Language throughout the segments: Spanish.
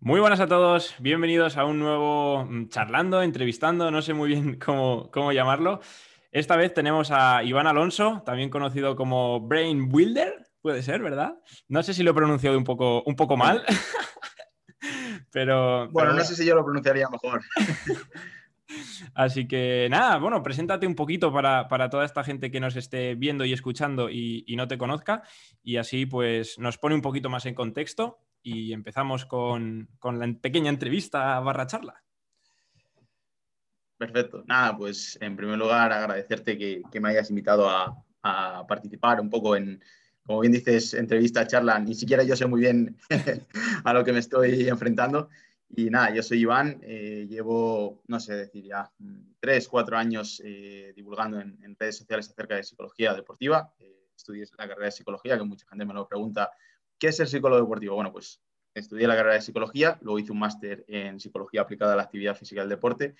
Muy buenas a todos, bienvenidos a un nuevo mm, charlando, entrevistando, no sé muy bien cómo, cómo llamarlo. Esta vez tenemos a Iván Alonso, también conocido como Brain Builder, puede ser, ¿verdad? No sé si lo he pronunciado un poco, un poco mal, pero... Bueno, no sé si yo lo pronunciaría mejor. Así que nada, bueno, preséntate un poquito para, toda esta gente que nos esté viendo y escuchando y, y, no te conozca y así pues nos pone un poquito más en contexto y empezamos con, la pequeña entrevista barra charla. Perfecto. Nada, pues en primer lugar agradecerte que, me hayas invitado a, participar un poco en, como bien dices, entrevista, charla. Ni siquiera yo sé muy bien a lo que me estoy enfrentando. Y nada, yo soy Iván, eh, llevo, no sé decir ya, tres, cuatro años eh, divulgando en, redes sociales acerca de psicología deportiva. Eh, estudié la carrera de psicología, que mucha gente me lo pregunta ¿Qué es el psicólogo deportivo? Bueno, pues estudié la carrera de psicología, luego hice un máster en psicología aplicada a la actividad física y deporte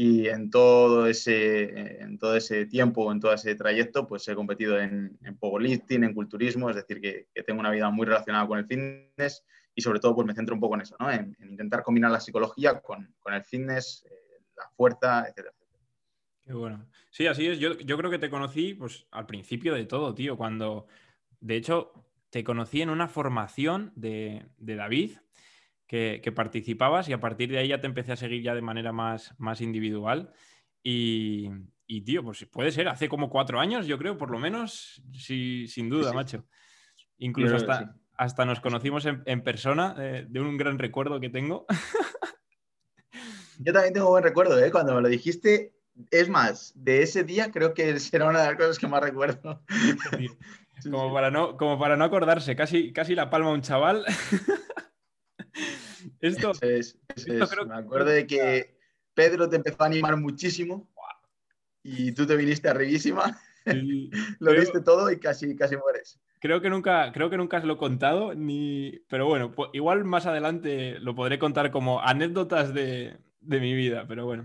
y en todo ese, en todo ese tiempo, en todo ese trayecto, pues he competido en, en powerlifting, en culturismo, es decir, que, tengo una vida muy relacionada con el fitness y sobre todo pues me centro un poco en eso, ¿no? en, intentar combinar la psicología con, con el fitness, eh, la fuerza, etcétera. Qué bueno. Sí, así es. Yo, yo creo que te conocí pues, al principio de todo, tío, cuando, de hecho, te conocí en una formación de, David que, participabas y a partir de ahí ya te empecé a seguir ya de manera más, más individual. Y, tío, pues puede ser, hace como cuatro años, yo creo, por lo menos, sí, sin duda, macho. Incluso hasta, hasta nos conocimos en, persona, eh, de un gran recuerdo que tengo. Yo también tengo buen recuerdo, ¿eh? Cuando me lo dijiste, es más, de ese día creo que será una de las cosas que más recuerdo. Como, Para no, como para no acordarse, casi, casi la palma un chaval. esto, es, Me acuerdo de que Pedro te empezó a animar muchísimo y tú te viniste arribísima. lo viste todo y casi, casi mueres. Creo que nunca, creo que nunca os lo he contado, ni... pero bueno, igual más adelante lo podré contar como anécdotas de, mi vida, pero bueno.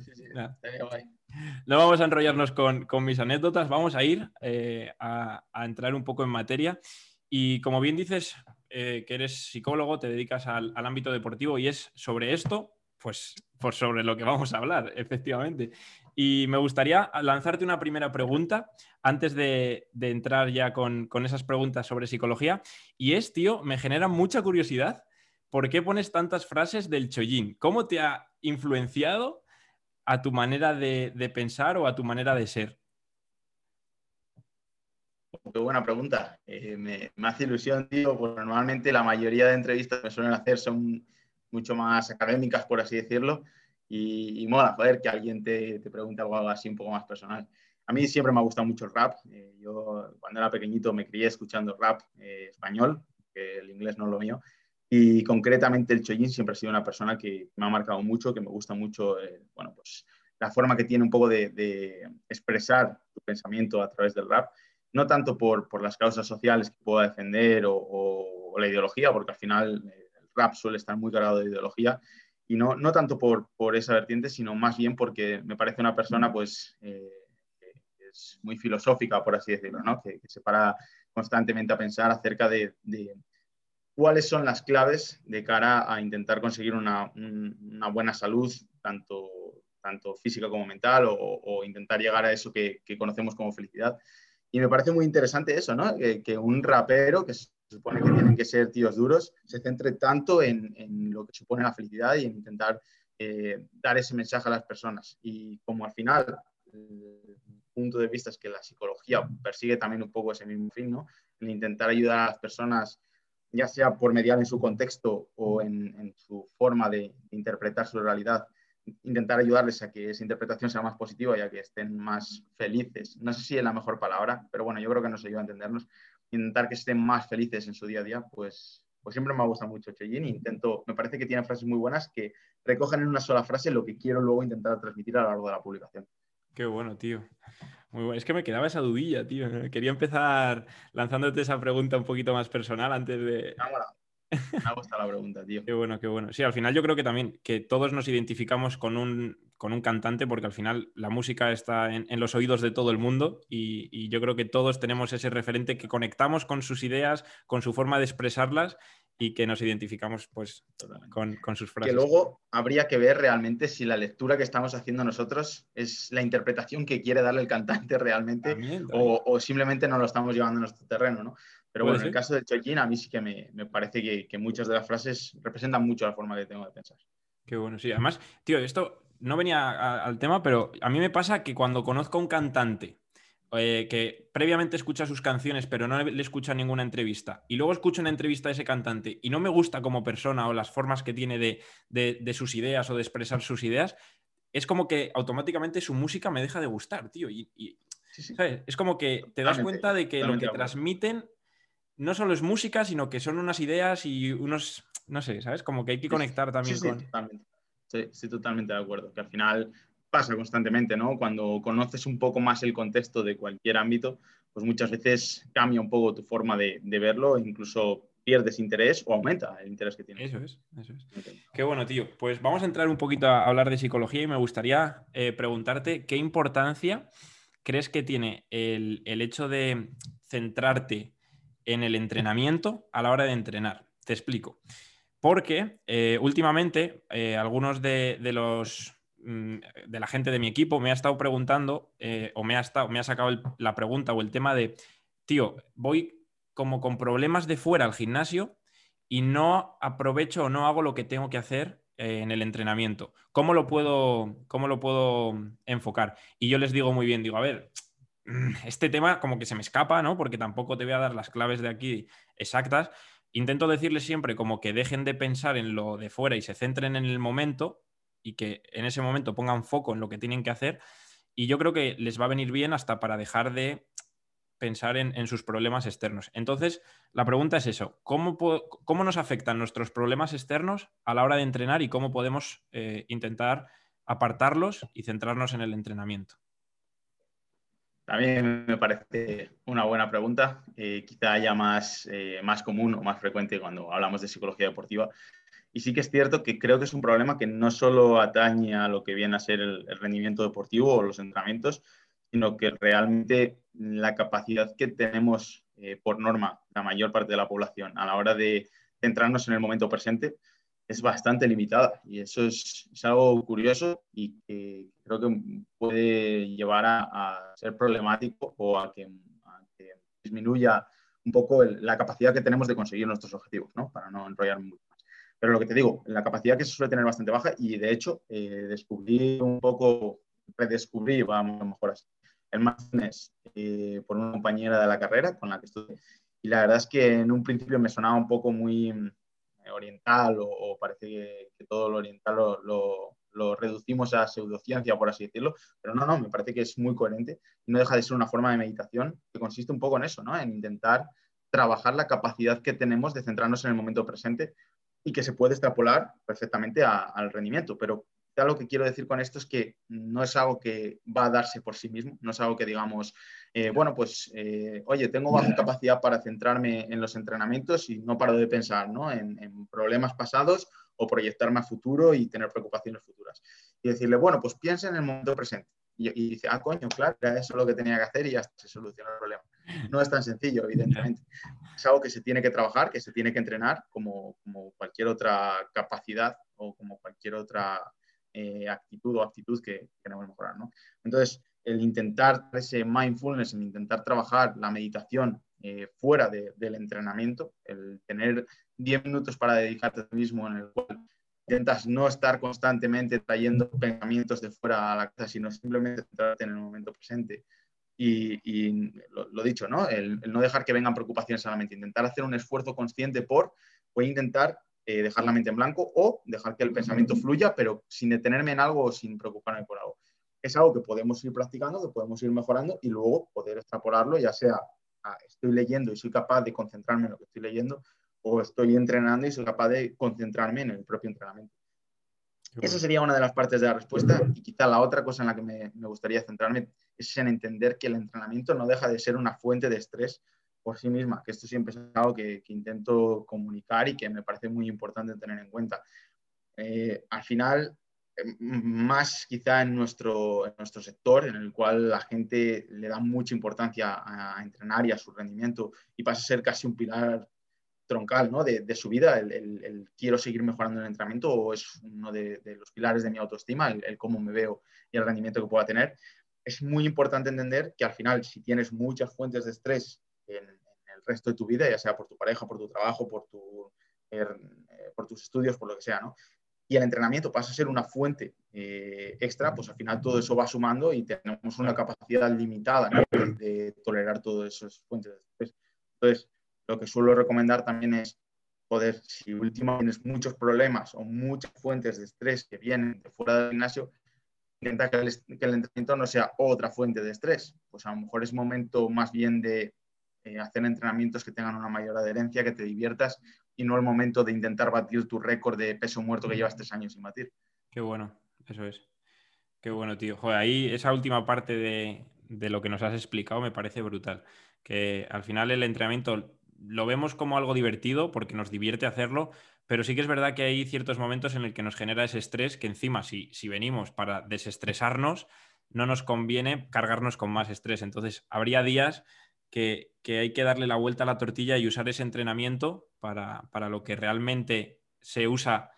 No vamos a enrollarnos con, mis anécdotas, vamos a ir eh, a, entrar un poco en materia. Y como bien dices, eh, que eres psicólogo, te dedicas al, ámbito deportivo y es sobre esto, pues, pues, sobre lo que vamos a hablar, efectivamente. Y me gustaría lanzarte una primera pregunta antes de, entrar ya con, con, esas preguntas sobre psicología. Y es, tío, me genera mucha curiosidad. ¿Por qué pones tantas frases del chollín? ¿Cómo te ha influenciado a tu manera de, pensar o a tu manera de ser? Qué buena pregunta. Eh, me, hace ilusión, tío, porque normalmente la mayoría de entrevistas que suelen hacer son mucho más académicas, por así decirlo, y, mola, joder, que alguien te, te pregunte algo así un poco más personal. A mí siempre me ha gustado mucho el rap. Eh, yo cuando era pequeñito me crié escuchando rap eh, español, que el inglés no es lo mío, y concretamente el Choyin siempre ha sido una persona que me ha marcado mucho, que me gusta mucho, eh, bueno, pues la forma que tiene un poco de, expresar tu pensamiento a través del rap, no tanto por, por las causas sociales que pueda defender o, la ideología, porque al final eh, el rap suele estar muy cargado de ideología, y no, no tanto por, esa vertiente, sino más bien porque me parece una persona pues eh, es muy filosófica, por así decirlo, ¿no? que, se para constantemente a pensar acerca de cuáles son las claves de cara a intentar conseguir una, buena salud, tanto, tanto física como mental, o, intentar llegar a eso que, conocemos como felicidad. Y me parece muy interesante eso, ¿no? Que, un rapero, que se supone que tienen que ser tíos duros, se centre tanto en, lo que supone la felicidad y en intentar eh, dar ese mensaje a las personas. Y como al final el punto de vista es que la psicología persigue también un poco ese mismo fin, ¿no? El intentar ayudar a las personas ya sea por mediar en su contexto o en, su forma de interpretar su realidad, intentar ayudarles a que esa interpretación sea más positiva y a que estén más felices. No sé si es la mejor palabra, pero bueno, yo creo que nos ayuda a entendernos. Intentar que estén más felices en su día a día, pues, pues siempre me gusta mucho Cheyenne. Intento, me parece que tiene frases muy buenas que recogen en una sola frase lo que quiero luego intentar transmitir a lo largo de la publicación. Qué bueno, tío. Muy bueno. Es que me quedaba esa dudilla, tío. Quería empezar lanzándote esa pregunta un poquito más personal antes de. Me ha gustado la pregunta, tío. Qué bueno, qué bueno. Sí, al final yo creo que también que todos nos identificamos con un, con un cantante porque al final la música está en, los oídos de todo el mundo y, y, yo creo que todos tenemos ese referente que conectamos con sus ideas, con su forma de expresarlas y que nos identificamos pues con, sus frases. Que luego habría que ver realmente si la lectura que estamos haciendo nosotros es la interpretación que quiere darle el cantante realmente O, simplemente no lo estamos llevando a nuestro terreno, ¿no? Pero bueno, en el caso de Chojin, a mí sí que me, parece que, que, muchas de las frases representan mucho la forma que tengo de pensar. Qué bueno, sí. Además, tío, esto no venía al tema, pero a mí me pasa que cuando conozco a un cantante eh, que previamente escucha sus canciones, pero no le escucha ninguna entrevista, y luego escucho una entrevista de ese cantante y no me gusta como persona o las formas que tiene de, sus ideas o de expresar sus ideas, es como que automáticamente su música me deja de gustar, tío. Y, Es como que te das cuenta de que lo que transmiten no solo es música, sino que son unas ideas y unos, no sé, ¿sabes? Como que hay que conectar también con... Totalmente. Sí, totalmente de acuerdo. Que al final pasa constantemente, ¿no? Cuando conoces un poco más el contexto de cualquier ámbito, pues muchas veces cambia un poco tu forma de, verlo, incluso pierdes interés o aumenta el interés que tienes. Eso es, eso es. Qué bueno, tío. Pues vamos a entrar un poquito a hablar de psicología y me gustaría eh, preguntarte qué importancia crees que tiene el, hecho de centrarte en el entrenamiento a la hora de entrenar. Te explico. Porque eh, últimamente eh, algunos de, los de la gente de mi equipo me ha estado preguntando eh, o me ha, estado, me ha sacado la pregunta o el tema de, tío, voy como con problemas de fuera al gimnasio y no aprovecho o no hago lo que tengo que hacer eh, en el entrenamiento. ¿Cómo lo, puedo, ¿Cómo lo puedo enfocar? Y yo les digo muy bien, digo, a ver, este tema como que se me escapa, ¿no? Porque tampoco te voy a dar las claves de aquí exactas. Intento decirles siempre como que dejen de pensar en lo de fuera y se centren en el momento y que en ese momento pongan foco en lo que tienen que hacer. Y yo creo que les va a venir bien hasta para dejar de pensar en, sus problemas externos. Entonces, la pregunta es eso, ¿cómo, ¿cómo, nos afectan nuestros problemas externos a la hora de entrenar y cómo podemos eh, intentar apartarlos y centrarnos en el entrenamiento? También me parece una buena pregunta, eh, quizá haya más, eh, más común o más frecuente cuando hablamos de psicología deportiva, y sí que es cierto que creo que es un problema que no solo atañe a lo que viene a ser el, rendimiento deportivo o los entrenamientos, sino que realmente la capacidad que tenemos eh, por norma la mayor parte de la población a la hora de centrarnos en el momento presente es bastante limitada. Y eso es, algo curioso y que creo que puede llevar a, ser problemático o a que, disminuya un poco la capacidad que tenemos de conseguir nuestros objetivos, ¿no? para no enrollarme mucho. Pero lo que te digo, la capacidad que se suele tener bastante baja y de hecho eh, descubrí un poco, redescubrí, vamos a lo mejor así, el mindfulness eh, por una compañera de la carrera con la que estuve. Y la verdad es que en un principio me sonaba un poco muy eh, oriental o, parece que, todo lo oriental lo, lo, reducimos a pseudociencia, por así decirlo, pero no, no, me parece que es muy coherente y no deja de ser una forma de meditación que consiste un poco en eso, ¿no? En intentar trabajar la capacidad que tenemos de centrarnos en el momento presente y que se puede extrapolar perfectamente al rendimiento. Pero ya lo que quiero decir con esto es que no es algo que va a darse por sí mismo, no es algo que digamos, eh, bueno, pues, eh, oye, tengo baja capacidad para centrarme en los entrenamientos y no paro de pensar ¿no? en, en, problemas pasados o proyectarme a futuro y tener preocupaciones futuras. Y decirle, bueno, pues piensa en el momento presente. Y, dice, ah, coño, claro, era eso lo que tenía que hacer y ya se solucionó el problema. No es tan sencillo, evidentemente. Es algo que se tiene que trabajar, que se tiene que entrenar como, como cualquier otra capacidad o como cualquier otra eh, actitud o actitud que queremos mejorar. ¿no? Entonces, el intentar ese mindfulness, el intentar trabajar la meditación eh, fuera del entrenamiento, el tener 10 minutos para dedicarte a ti mismo en el cual intentas no estar constantemente trayendo pensamientos de fuera a la casa, sino simplemente centrarte en el momento presente. Y, lo, dicho, ¿no? El, no dejar que vengan preocupaciones a la mente, intentar hacer un esfuerzo consciente por, voy a intentar eh, dejar la mente en blanco o dejar que el pensamiento fluya, pero sin detenerme en algo o sin preocuparme por algo. Es algo que podemos ir practicando, que podemos ir mejorando y luego poder extrapolarlo, ya sea estoy leyendo y soy capaz de concentrarme en lo que estoy leyendo, o estoy entrenando y soy capaz de concentrarme en el propio entrenamiento. Esa sería una de las partes de la respuesta y quizá la otra cosa en la que me, gustaría centrarme es en entender que el entrenamiento no deja de ser una fuente de estrés por sí misma, que esto siempre es algo que, intento comunicar y que me parece muy importante tener en cuenta. Eh, al final, em, más quizá en nuestro, en nuestro sector, en el cual la gente le da mucha importancia a, entrenar y a su rendimiento y pasa a ser casi un pilar troncal ¿no? de, su vida, el, quiero seguir mejorando el entrenamiento o es uno de, los pilares de mi autoestima, el, cómo me veo y el rendimiento que pueda tener. Es muy importante entender que al final, si tienes muchas fuentes de estrés en, el resto de tu vida, ya sea por tu pareja, por tu trabajo, por, tu, er, eh, por tus estudios, por lo que sea, ¿no? y el entrenamiento pasa a ser una fuente eh, extra, pues al final todo eso va sumando y tenemos una capacidad limitada de, tolerar todas esas fuentes de estrés. Entonces, lo que suelo recomendar también es poder, si últimamente tienes muchos problemas o muchas fuentes de estrés que vienen de fuera del gimnasio, intenta que el, que el entrenamiento no sea otra fuente de estrés. Pues a lo mejor es momento más bien de eh, hacer entrenamientos que tengan una mayor adherencia, que te diviertas y no el momento de intentar batir tu récord de peso muerto que llevas tres años sin batir. Qué bueno, eso es. Qué bueno, tío. Joder, ahí esa última parte de, de lo que nos has explicado me parece brutal. Que al final el entrenamiento lo vemos como algo divertido porque nos divierte hacerlo, pero sí que es verdad que hay ciertos momentos en el que nos genera ese estrés que encima si, si venimos para desestresarnos, no nos conviene cargarnos con más estrés. Entonces, habría días que, que, hay que darle la vuelta a la tortilla y usar ese entrenamiento para, para, lo que realmente se usa,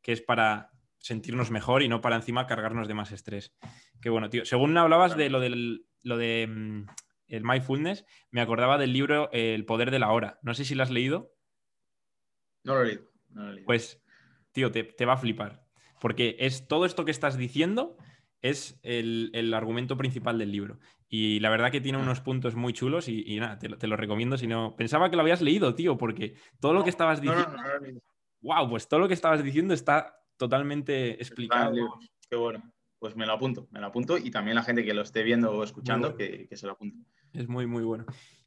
que es para sentirnos mejor y no para encima cargarnos de más estrés. Qué bueno, tío. Según hablabas de lo del lo de mm, el mindfulness, me acordaba del libro El poder de la hora. No sé si lo has leído. No lo he leído. Pues, tío, te, va a flipar. Porque es todo esto que estás diciendo es el, argumento principal del libro. Y la verdad que tiene ah. unos puntos muy chulos y, nada, te, lo recomiendo. Si no, pensaba que lo habías leído, tío, porque todo lo que estabas diciendo. wow, pues todo lo que estabas diciendo está totalmente explicado. Qué bueno pues me lo apunto, me lo apunto y también la gente que lo esté viendo o escuchando que, se lo apunte. Es muy, muy bueno.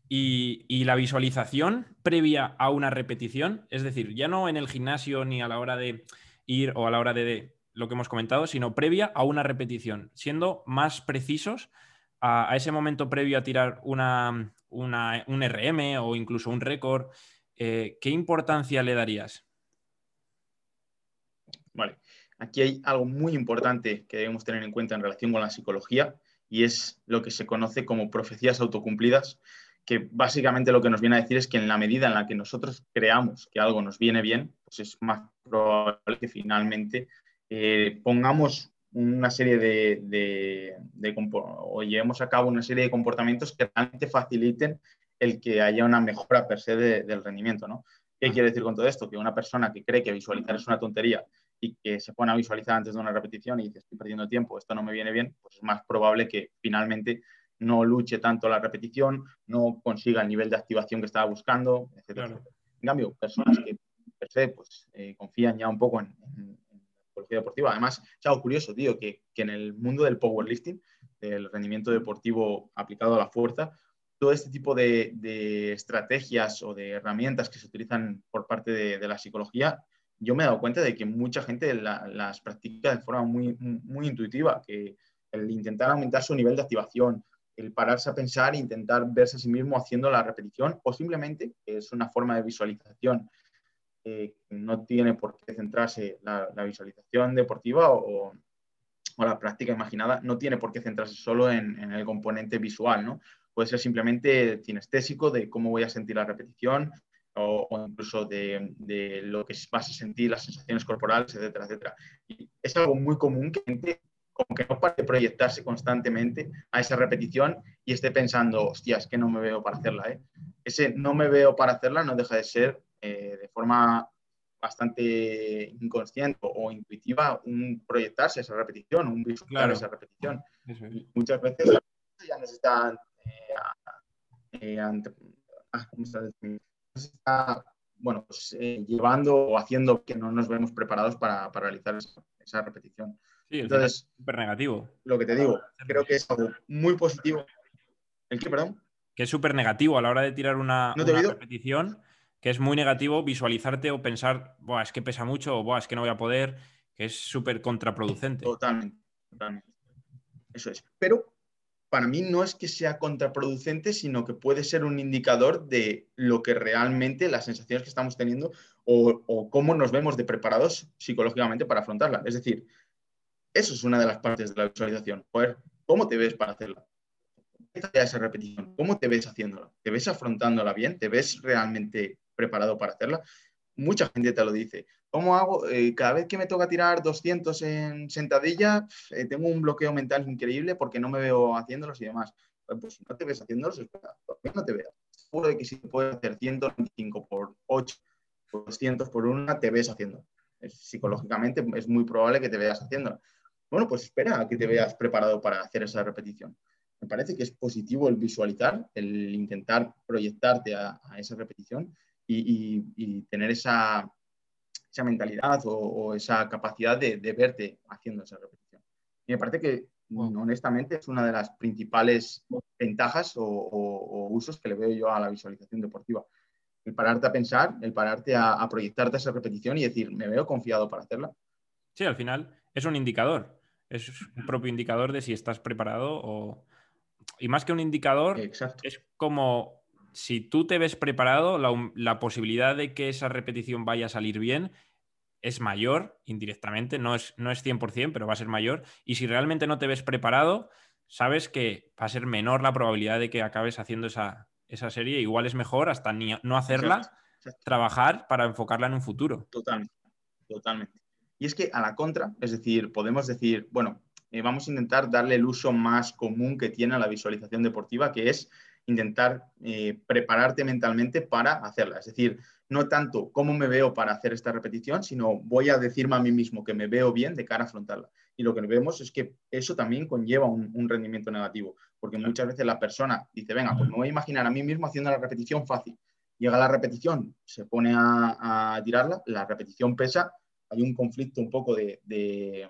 Y, la visualización previa a una repetición, es decir, ya no en el gimnasio ni a la hora de ir o a la hora de, lo que hemos comentado, sino previa a una repetición, siendo más precisos a, ese momento previo a tirar un RM o incluso un récord, eh, ¿qué importancia le darías? Vale. Aquí hay algo muy importante que debemos tener en cuenta en relación con la psicología y es lo que se conoce como profecías autocumplidas, que básicamente lo que nos viene a decir es que en la medida en la que nosotros creamos que algo nos viene bien, pues es más probable que finalmente eh, pongamos una serie de, o llevemos a cabo una serie de comportamientos que realmente faciliten el que haya una mejora per se del rendimiento. ¿no? ¿Qué quiere decir con todo esto? Que una persona que cree que visualizar es una tontería y que se pone a visualizar antes de una repetición y dice estoy perdiendo tiempo, esto no me viene bien, pues es más probable que finalmente no luche tanto la repetición, no consiga el nivel de activación que estaba buscando, etc. En cambio, personas que per se pues, eh, confían ya un poco en, la psicología deportiva. Además, es algo curioso, tío, que, que en el mundo del powerlifting, del rendimiento deportivo aplicado a la fuerza, todo este tipo de, de, estrategias o de herramientas que se utilizan por parte de, de la psicología yo me he dado cuenta de que mucha gente las practica de forma muy, muy intuitiva, que el intentar aumentar su nivel de activación, el pararse a pensar e intentar verse a sí mismo haciendo la repetición o simplemente es una forma de visualización. Eh, no tiene por qué centrarse la, visualización deportiva o, o, la práctica imaginada, no tiene por qué centrarse solo en, en el componente visual, ¿no? Puede ser simplemente cinestésico de cómo voy a sentir la repetición, o, incluso de, lo que vas a sentir, las sensaciones corporales, etcétera, etcétera. Y es algo muy común que como que no pare proyectarse constantemente a esa repetición y esté pensando, hostia, es que no me veo para hacerla. ¿eh? Ese no me veo para hacerla no deja de ser eh, de forma bastante inconsciente o intuitiva un proyectarse a esa repetición, un visualizar esa repetición. muchas veces ya nos están eh, ah, está bueno, pues, llevando o haciendo que no nos vemos preparados para, realizar esa, repetición. Sí, Entonces, súper negativo. Lo que te digo, creo que es algo muy positivo. ¿El qué, perdón? Que es súper negativo a la hora de tirar una, repetición, que es muy negativo visualizarte o pensar, Buah, es que pesa mucho o es que no voy a poder, que es súper contraproducente. Totalmente, totalmente. Eso es. Pero para mí no es que sea contraproducente, sino que puede ser un indicador de lo que realmente las sensaciones que estamos teniendo o, cómo nos vemos de preparados psicológicamente para afrontarla. Es decir, eso es una de las partes de la visualización. ¿cómo te ves para hacerla? ¿Qué esa repetición? ¿Cómo te ves haciéndola? ¿Te ves afrontándola bien? ¿Te ves realmente preparado para hacerla. Mucha gente te lo dice. ¿Cómo hago? Eh, cada vez que me toca tirar 200 en sentadilla, eh, tengo un bloqueo mental increíble porque no me veo haciéndolos y demás. Pues si no te ves haciéndolos, espera, no te veas. Seguro de que si puedes hacer 125 por 8, 200 por 1, te ves haciendo. psicológicamente es muy probable que te veas haciendo. Bueno, pues espera a que te veas preparado para hacer esa repetición. Me parece que es positivo el visualizar, el intentar proyectarte a, esa repetición y, tener esa, esa mentalidad o, esa capacidad de, verte haciendo esa repetición. Y me parece que, honestamente, es una de las principales ventajas o, usos que le veo yo a la visualización deportiva. El pararte a pensar, el pararte a, a proyectarte esa repetición y decir, me veo confiado para hacerla. Sí, al final es un indicador. Es un propio indicador de si estás preparado o, y más que un indicador, es como si tú te ves preparado, la, posibilidad de que esa repetición vaya a salir bien es mayor indirectamente, no es, no es 100%, pero va a ser mayor. Y si realmente no te ves preparado, sabes que va a ser menor la probabilidad de que acabes haciendo esa, serie. Igual es mejor hasta ni, no hacerla, trabajar para enfocarla en un futuro. Totalmente, totalmente. Y es que a la contra, es decir, podemos decir, bueno, eh, vamos a intentar darle el uso más común que tiene a la visualización deportiva, que es intentar eh, prepararte mentalmente para hacerla. Es decir, no tanto cómo me veo para hacer esta repetición, sino voy a decirme a mí mismo que me veo bien de cara a afrontarla. Y lo que vemos es que eso también conlleva un, rendimiento negativo, porque muchas veces la persona dice, venga, pues me voy a imaginar a mí mismo haciendo la repetición fácil. Llega la repetición, se pone a, tirarla, la repetición pesa, hay un conflicto un poco de,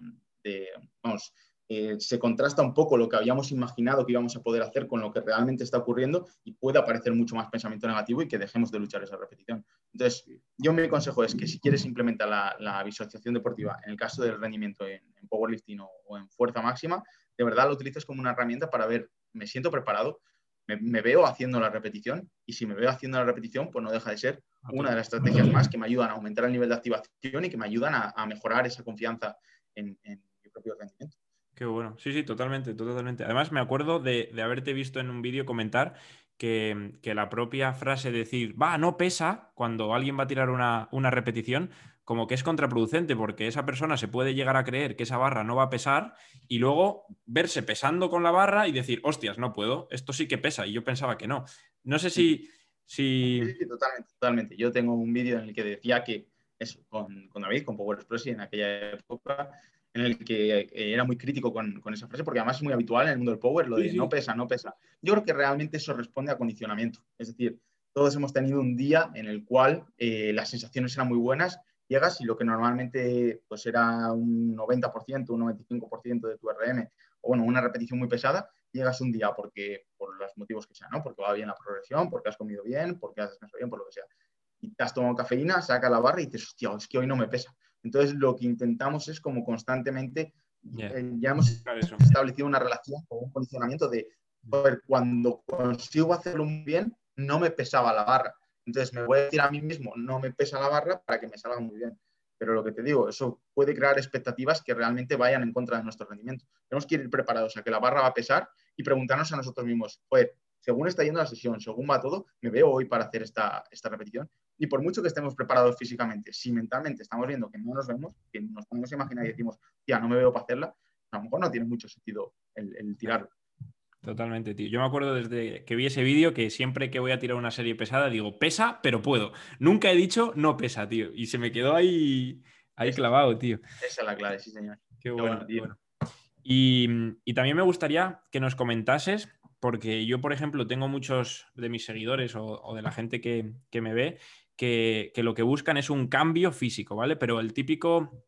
vamos, eh, se contrasta un poco lo que habíamos imaginado que íbamos a poder hacer con lo que realmente está ocurriendo y puede aparecer mucho más pensamiento negativo y que dejemos de luchar esa repetición. Entonces, yo mi consejo es que si quieres implementar la, visualización deportiva en el caso del rendimiento en, powerlifting o, en fuerza máxima, de verdad lo utilices como una herramienta para ver, me siento preparado, me, veo haciendo la repetición y si me veo haciendo la repetición, pues no deja de ser una de las estrategias más que me ayudan a aumentar el nivel de activación y que me ayudan a, mejorar esa confianza en, en mi propio rendimiento. Qué bueno. Sí, sí, totalmente, totalmente. Además, me acuerdo de, haberte visto en un vídeo comentar que, la propia frase decir, va, no pesa, cuando alguien va a tirar una, repetición, como que es contraproducente, porque esa persona se puede llegar a creer que esa barra no va a pesar y luego verse pesando con la barra y decir, hostias, no puedo, esto sí que pesa. Y yo pensaba que no. No sé si. si... Sí, totalmente, totalmente. Yo tengo un vídeo en el que decía que eso, con, con David, con Power Express, en aquella época en el que eh, era muy crítico con, esa frase, porque además es muy habitual en el mundo del power, lo de no pesa, no pesa. Yo creo que realmente eso responde a condicionamiento. Es decir, todos hemos tenido un día en el cual eh, las sensaciones eran muy buenas, llegas y lo que normalmente pues era un 90%, un 95% de tu RM, o bueno, una repetición muy pesada, llegas un día porque, por los motivos que sean, ¿no? Porque va bien la progresión, porque has comido bien, porque has descansado bien, por lo que sea. Y te has tomado cafeína, saca la barra y dices, hostia, es que hoy no me pesa. Entonces, lo que intentamos es como constantemente, eh, ya hemos establecido una relación con un condicionamiento de, ver, cuando consigo hacerlo bien, no me pesaba la barra. Entonces, me voy a decir a mí mismo, no me pesa la barra para que me salga muy bien. Pero lo que te digo, eso puede crear expectativas que realmente vayan en contra de nuestro rendimiento. Tenemos que ir preparados a que la barra va a pesar y preguntarnos a nosotros mismos, pues, según está yendo la sesión, según va todo, me veo hoy para hacer esta, esta repetición. Y por mucho que estemos preparados físicamente, si mentalmente estamos viendo que no nos vemos, que nos ponemos a imaginar y decimos, ya no me veo para hacerla, a lo mejor no tiene mucho sentido el, el tirarlo. Totalmente, tío. Yo me acuerdo desde que vi ese vídeo que siempre que voy a tirar una serie pesada digo, pesa, pero puedo. Nunca he dicho no pesa, tío. Y se me quedó ahí, ahí clavado, tío. Esa es la clave, sí, señor. Qué, bueno, tío. Y, y, también me gustaría que nos comentases, porque yo, por ejemplo, tengo muchos de mis seguidores o, o de la gente que, que me ve que, lo que buscan es un cambio físico, ¿vale? Pero el típico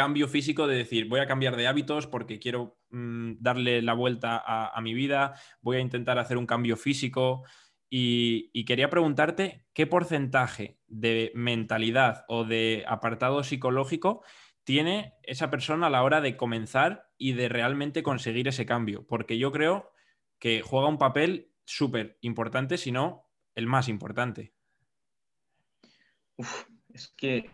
cambio físico de decir, voy a cambiar de hábitos porque quiero mm, darle la vuelta a, mi vida, voy a intentar hacer un cambio físico. Y, quería preguntarte qué porcentaje de mentalidad o de apartado psicológico tiene esa persona a la hora de comenzar y de realmente conseguir ese cambio. Porque yo creo que juega un papel súper importante, si no el más importante es que,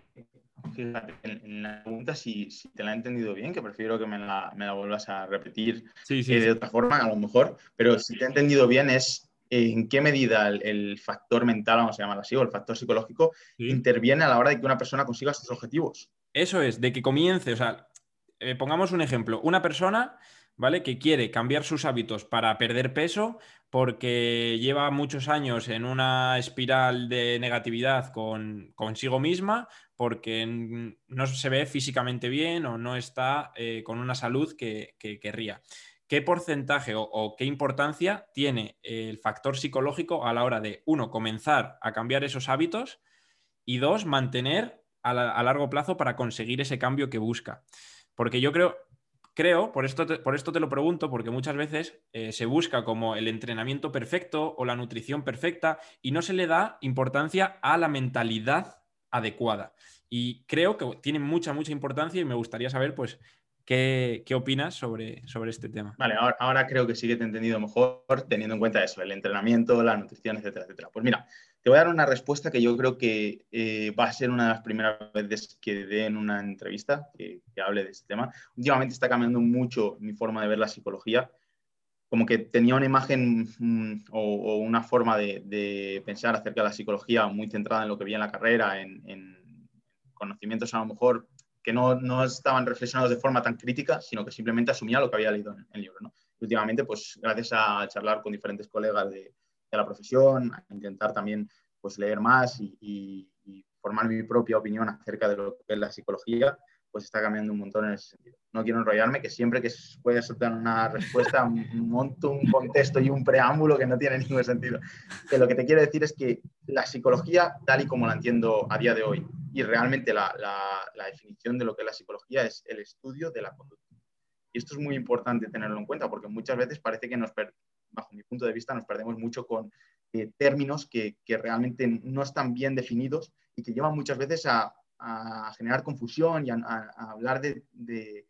en, la pregunta, si, te la he entendido bien, que prefiero que me la, vuelvas a repetir eh, de otra forma, a lo mejor, pero si te he entendido bien, es en qué medida el, factor mental, vamos a llamarlo así, o el factor psicológico, interviene a la hora de que una persona consiga sus objetivos. Eso es, de que comience, o sea, eh, pongamos un ejemplo, una persona, ¿vale? Que quiere cambiar sus hábitos para perder peso porque lleva muchos años en una espiral de negatividad con, consigo misma, porque no se ve físicamente bien o no está eh, con una salud que, querría. ¿Qué porcentaje o, qué importancia tiene el factor psicológico a la hora de, uno, comenzar a cambiar esos hábitos y dos, mantener a, largo plazo para conseguir ese cambio que busca? Porque yo creo, creo, por esto te, por esto te lo pregunto, porque muchas veces eh, se busca como el entrenamiento perfecto o la nutrición perfecta y no se le da importancia a la mentalidad adecuada. Y creo que tiene mucha, mucha importancia y me gustaría saber, pues, ¿Qué, opinas sobre, sobre este tema? Vale, ahora, creo que sí que te he entendido mejor teniendo en cuenta eso, el entrenamiento, la nutrición, etcétera, etcétera. Pues mira, te voy a dar una respuesta que yo creo que eh, va a ser una de las primeras veces que dé en una entrevista que, hable de este tema. Últimamente está cambiando mucho mi forma de ver la psicología. Como que tenía una imagen mm, o, una forma de, pensar acerca de la psicología muy centrada en lo que vi en la carrera, en, en conocimientos a lo mejor que no, no, estaban reflexionados de forma tan crítica, sino que simplemente asumía lo que había leído en el libro. ¿no? últimamente, pues gracias a charlar con diferentes colegas de, la profesión, a intentar también pues, leer más y, formar mi propia opinión acerca de lo que es la psicología, pues está cambiando un montón en ese sentido. No quiero enrollarme, que siempre que puede soltar una respuesta monto un contexto y un preámbulo que no tiene ningún sentido. Que lo que te quiero decir es que la psicología, tal y como la entiendo a día de hoy, y realmente la, la definición de lo que es la psicología es el estudio de la conducta. Y esto es muy importante tenerlo en cuenta porque muchas veces parece que nos, bajo mi punto de vista, nos perdemos mucho con eh, términos que, realmente no están bien definidos y que llevan muchas veces a, generar confusión y a, hablar de,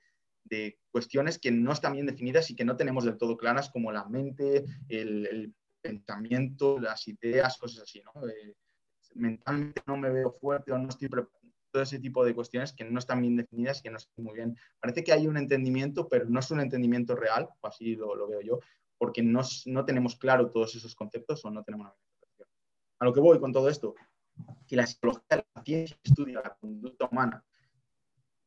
cuestiones que no están bien definidas y que no tenemos del todo claras, como la mente, el, pensamiento, las ideas, cosas así. Eh, mentalmente no me veo fuerte o no estoy preparado. Todo ese tipo de cuestiones que no están bien definidas y que no están muy bien. Parece que hay un entendimiento, pero no es un entendimiento real, o así lo, lo veo yo, porque no, no, tenemos claro todos esos conceptos o no tenemos una. A lo que voy con todo esto, que la psicología, la ciencia estudia la conducta humana,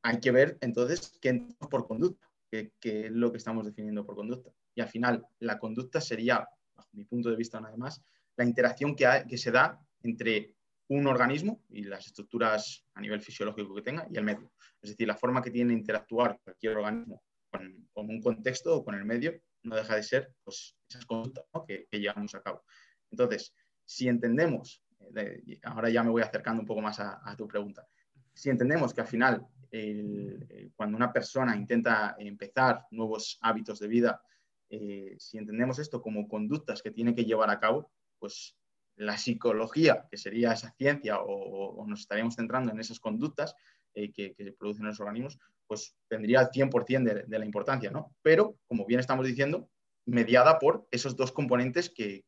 hay que ver entonces qué entendemos por conducta, qué, es lo que estamos definiendo por conducta. Y al final, la conducta sería, bajo mi punto de vista nada más, la interacción que, que se da entre un organismo y las estructuras a nivel fisiológico que tenga y el medio. Es decir, la forma que tiene interactuar cualquier organismo con, un contexto o con el medio no deja de ser pues, esas conductas que, llevamos a cabo. Entonces, si entendemos, eh, ahora ya me voy acercando un poco más a, tu pregunta, si entendemos que al final, cuando una persona intenta empezar nuevos hábitos de vida, eh, si entendemos esto como conductas que tiene que llevar a cabo, pues la psicología, que sería esa ciencia, o, nos estaríamos centrando en esas conductas eh, que, que, producen los organismos, pues tendría el 100% de, de, la importancia, ¿no? Pero, como bien estamos diciendo, mediada por esos dos componentes que,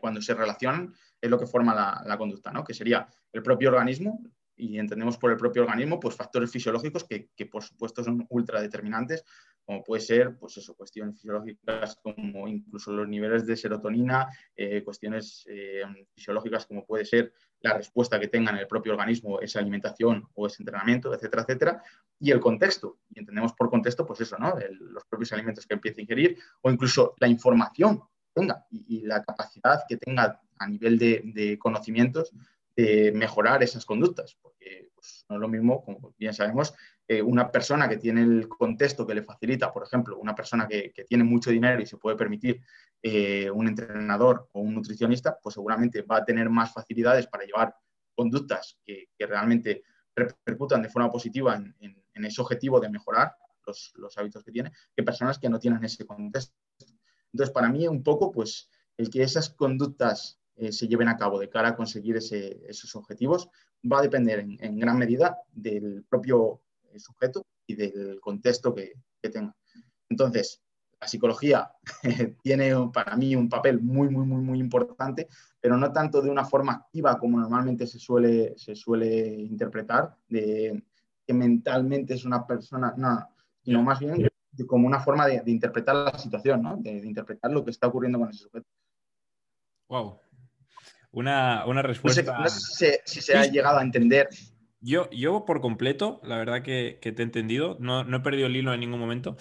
cuando se relacionan es lo que forma la, conducta, ¿no? Que sería el propio organismo, y entendemos por el propio organismo, pues factores fisiológicos que, que por supuesto son ultra determinantes como puede ser, pues eso, cuestiones fisiológicas como incluso los niveles de serotonina, eh, cuestiones eh, fisiológicas como puede ser la respuesta que tenga en el propio organismo esa alimentación o ese entrenamiento, etcétera, etcétera, y el contexto. Y entendemos por contexto, pues eso, ¿no? los propios alimentos que empiece a ingerir o incluso la información que tenga y, la capacidad que tenga a nivel de conocimientos de mejorar esas conductas, porque pues, no es lo mismo, como bien sabemos, eh, una persona que tiene el contexto que le facilita, por ejemplo, una persona que, tiene mucho dinero y se puede permitir eh, un entrenador o un nutricionista, pues seguramente va a tener más facilidades para llevar conductas que, realmente repercutan de forma positiva en, ese objetivo de mejorar los, hábitos que tiene, que personas que no tienen ese contexto. Entonces, para mí, un poco, pues, el que esas conductas eh, se lleven a cabo de cara a conseguir esos objetivos va a depender en, gran medida del propio sujeto y del contexto que, tenga. Entonces, la psicología tiene para mí un papel muy, muy, muy, muy importante, pero no tanto de una forma activa como normalmente se suele, se suele interpretar, de que mentalmente es una persona, no, sino más bien como una forma de, interpretar la situación, ¿no? de, interpretar lo que está ocurriendo con ese sujeto. Wow. Una, respuesta. No sé, si, se, ha llegado a entender. Yo, yo por completo, la verdad que, te he entendido. No, he perdido el hilo en ningún momento.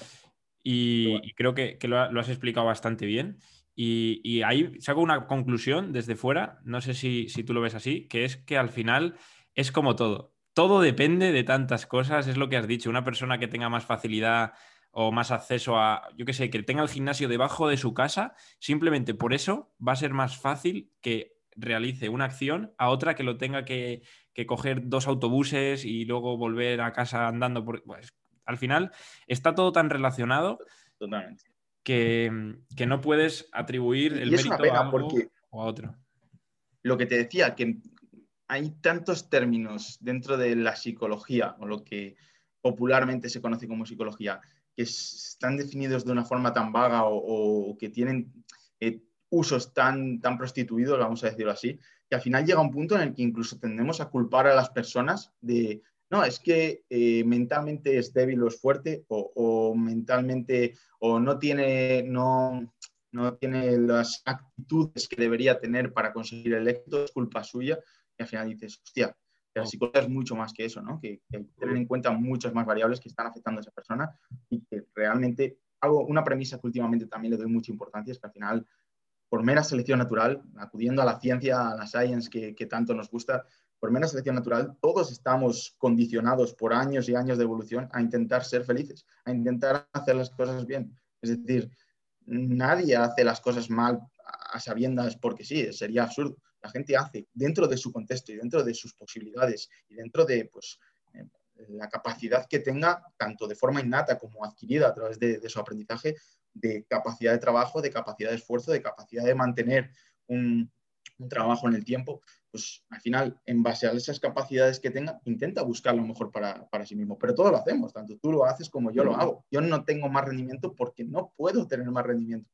Y, creo que, lo, has explicado bastante bien. Y, ahí saco una conclusión desde fuera, no sé si, si tú lo ves así, que es que al final es como todo. Todo depende de tantas cosas, es lo que has dicho. Una persona que tenga más facilidad o más acceso a, yo qué sé, que tenga el gimnasio debajo de su casa, simplemente por eso va a ser más fácil que realice una acción a otra que lo tenga que, coger dos autobuses y luego volver a casa andando. Por, pues, al final está todo tan relacionado Que, no puedes atribuir el mérito a o a otro. Lo que te decía, que hay tantos términos dentro de la psicología o lo que popularmente se conoce como psicología que están definidos de una forma tan vaga o, que tienen usos tan, tan prostituidos, vamos a decirlo así, que al final llega un punto en el que incluso tendemos a culpar a las personas de, no, es que eh, mentalmente es débil o es fuerte, o, mentalmente, o no tiene, no, no tiene las actitudes que debería tener para conseguir el éxito, es culpa suya, y al final dices, hostia, la psicología es mucho más que eso, ¿no? Que, que, hay que tener en cuenta muchas más variables que están afectando a esa persona y que realmente, algo, una premisa que últimamente también le doy mucha importancia es que al final por mera selección natural, acudiendo a la ciencia, a la science que, tanto nos gusta, por mera selección natural, todos estamos condicionados por años y años de evolución a intentar ser felices, a intentar hacer las cosas bien. Es decir, nadie hace las cosas mal a sabiendas porque sí, sería absurdo. La gente hace dentro de su contexto y dentro de sus posibilidades y dentro de pues, eh, la capacidad que tenga, tanto de forma innata como adquirida a través de su aprendizaje, de capacidad de trabajo, de capacidad de esfuerzo, de capacidad de mantener un, trabajo en el tiempo, pues al final, en base a esas capacidades que tenga, intenta buscar lo mejor para, sí mismo. Pero todo lo hacemos, tanto tú lo haces como yo lo hago. Yo no tengo más rendimiento porque no puedo tener más rendimiento.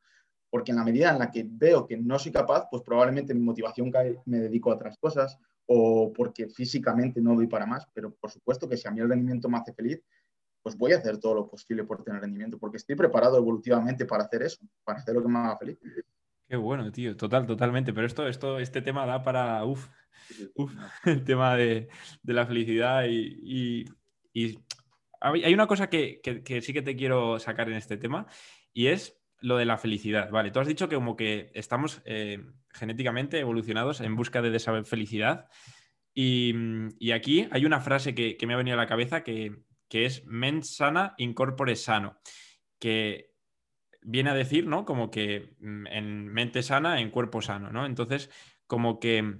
Porque en la medida en la que veo que no soy capaz, pues probablemente mi motivación cae, me dedico a otras cosas o porque físicamente no doy para más. Pero por supuesto que si a mí el rendimiento me hace feliz, pues voy a hacer todo lo posible por tener rendimiento, porque estoy preparado evolutivamente para hacer eso, para hacer lo que me haga feliz. Qué bueno, tío, total, totalmente. Pero esto, esto, este tema da para, uff, el tema de, la felicidad y, hay una cosa que, sí que te quiero sacar en este tema y es lo de la felicidad. Vale, tú has dicho que como que estamos eh, genéticamente evolucionados en busca de esa felicidad y, aquí hay una frase que, que me ha venido a la cabeza que, que es mens sana, incorpore sano, que viene a decir, ¿no? Como que mm, en mente sana, en cuerpo sano, ¿no? Entonces, como que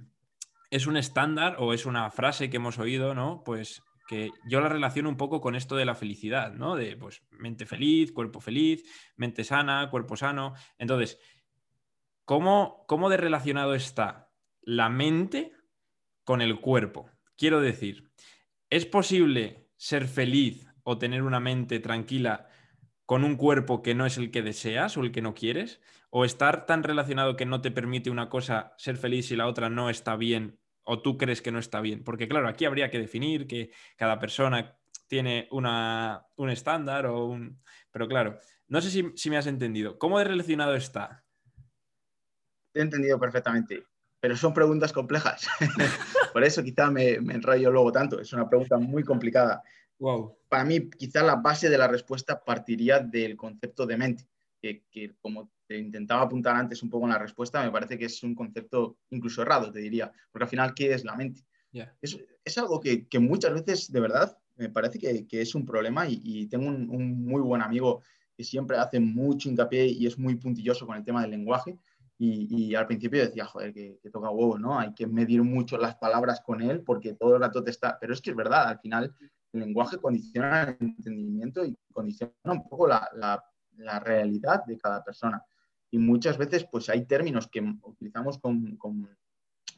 es un estándar o es una frase que hemos oído, ¿no? Pues que yo la relaciono un poco con esto de la felicidad, ¿no? De pues mente feliz, cuerpo feliz, mente sana, cuerpo sano. Entonces, ¿cómo, cómo de relacionado está la mente con el cuerpo? Quiero decir, ¿es posible ser feliz o tener una mente tranquila con un cuerpo que no es el que deseas o el que no quieres? ¿O estar tan relacionado que no te permite una cosa ser feliz y la otra no está bien o tú crees que no está bien? Porque claro, aquí habría que definir que cada persona tiene una, un estándar o un... Pero claro, no sé si, me has entendido. ¿Cómo de relacionado está? Te he entendido perfectamente, pero son preguntas complejas. Por eso quizá me, me, enrollo luego tanto. Es una pregunta muy complicada. Wow. Para mí, quizá la base de la respuesta partiría del concepto de mente, que, como te intentaba apuntar antes un poco en la respuesta, me parece que es un concepto incluso errado, te diría, porque al final, ¿qué es la mente? Es, es, algo que, que, muchas veces, de verdad, me parece que, que es un problema y, tengo un, un, muy buen amigo que siempre hace mucho hincapié y es muy puntilloso con el tema del lenguaje y, al principio decía, joder, que, toca huevo, ¿no? Hay que medir mucho las palabras con él porque todo el rato te está... Pero es que es verdad, al final el lenguaje condiciona el entendimiento y condiciona un poco la, la, realidad de cada persona. Y muchas veces pues hay términos que utilizamos con, con,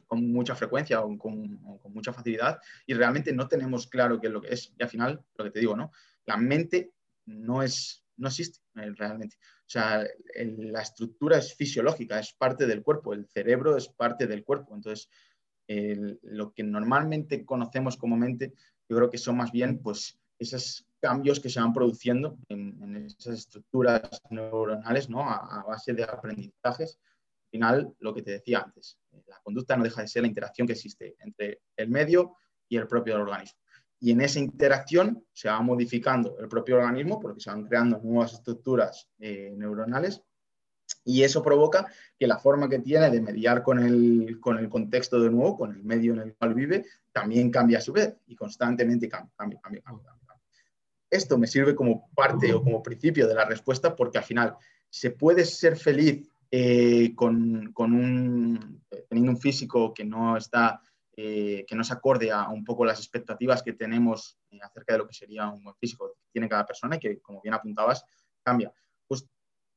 con mucha frecuencia o con, con, mucha facilidad y realmente no tenemos claro qué es lo que es. Y al final, lo que te digo, ¿no? La mente no es no existe eh, realmente. O sea, la estructura es fisiológica, es parte del cuerpo, el cerebro es parte del cuerpo. Entonces, lo que normalmente conocemos como mente, yo creo que son más bien pues, esos cambios que se van produciendo en, esas estructuras neuronales ¿no? a, base de aprendizajes final, lo que te decía antes, la conducta no deja de ser la interacción que existe entre el medio y el propio organismo. Y en esa interacción se va modificando el propio organismo porque se van creando nuevas estructuras eh, neuronales y eso provoca que la forma que tiene de mediar con el, con el contexto de nuevo, con el medio en el cual vive, también cambia a su vez y constantemente cambia, cambia, cambia, cambia. Esto me sirve como parte o como principio de la respuesta porque al final se puede ser feliz eh, con, con, un, teniendo un físico que no está, eh, que no se acorde a un poco las expectativas que tenemos eh, acerca de lo que sería un físico que tiene cada persona y que, como bien apuntabas, cambia. Pues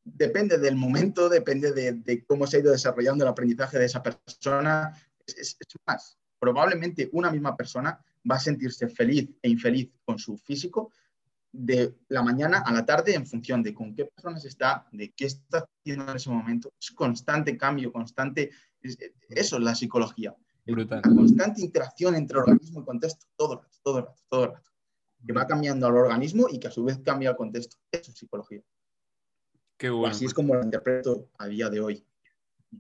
depende del momento, depende de, cómo se ha ido desarrollando el aprendizaje de esa persona. Es, más, probablemente una misma persona va a sentirse feliz e infeliz con su físico de la mañana a la tarde en función de con qué personas está, de qué está haciendo en ese momento. Es constante cambio, constante... eso es la psicología. La constante interacción entre organismo y contexto, todo el rato, todo el rato, todo el rato. Que va cambiando al organismo y que a su vez cambia el contexto. Eso es psicología. Así es como lo interpreto a día de hoy.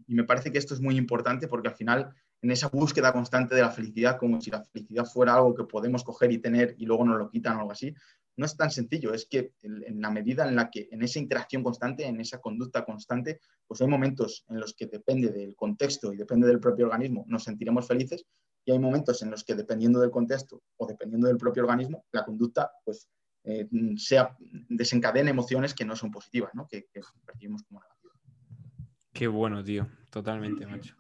Y me parece que esto es muy importante porque al final, en esa búsqueda constante de la felicidad, como si la felicidad fuera algo que podemos coger y tener y luego nos lo quitan o algo así, no es tan sencillo. Es que en la medida en la que, en esa interacción constante, en esa conducta constante, pues hay momentos en los que depende del contexto y depende del propio organismo, nos sentiremos felices y hay momentos en los que dependiendo del contexto o dependiendo del propio organismo, la conducta pues eh, sea, desencadena emociones que no son positivas, ¿no? Que, percibimos como negativas. Qué bueno, tío, totalmente, macho.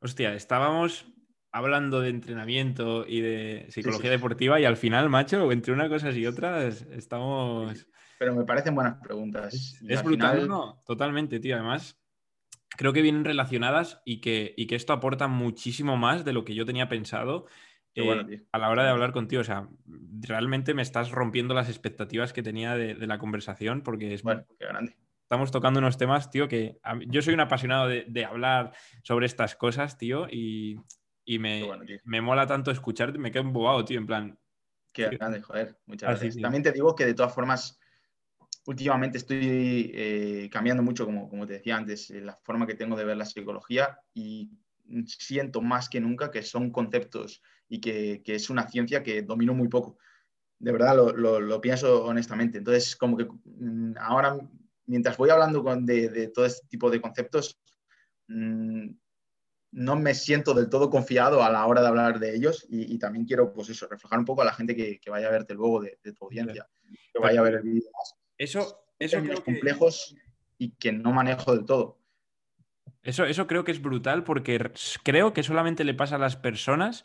Hostia, estábamos hablando de entrenamiento y de psicología deportiva y al final, macho, entre una cosa y otra estamos... Pero me parecen buenas preguntas. Es, brutal, ¿no? Totalmente, tío. Además, creo que vienen relacionadas y que, y que esto aporta muchísimo más de lo que yo tenía pensado eh, a la hora de hablar contigo, o sea, realmente me estás rompiendo las expectativas que tenía de, la conversación porque es... Bueno, qué grande. Estamos tocando unos temas, tío, que yo soy un apasionado de, hablar sobre estas cosas, tío, y, me, me, mola tanto escucharte, me quedo embobado, tío, en plan... Qué grande, joder, muchas gracias. También te digo que de todas formas, últimamente estoy eh, cambiando mucho, como, como te decía antes, la forma que tengo de ver la psicología y siento más que nunca que son conceptos y que, es una ciencia que domino muy poco. De verdad, lo, pienso honestamente. Entonces, como que mm, ahora, mientras voy hablando de, todo este tipo de conceptos, mm, no me siento del todo confiado a la hora de hablar de ellos y, también quiero, pues eso, reflejar un poco a la gente que, vaya a verte luego de, tu audiencia, que vaya a ver el vídeo. Eso, eso es complejos y que no manejo del todo. Eso, eso creo que es brutal porque creo que solamente le pasa a las personas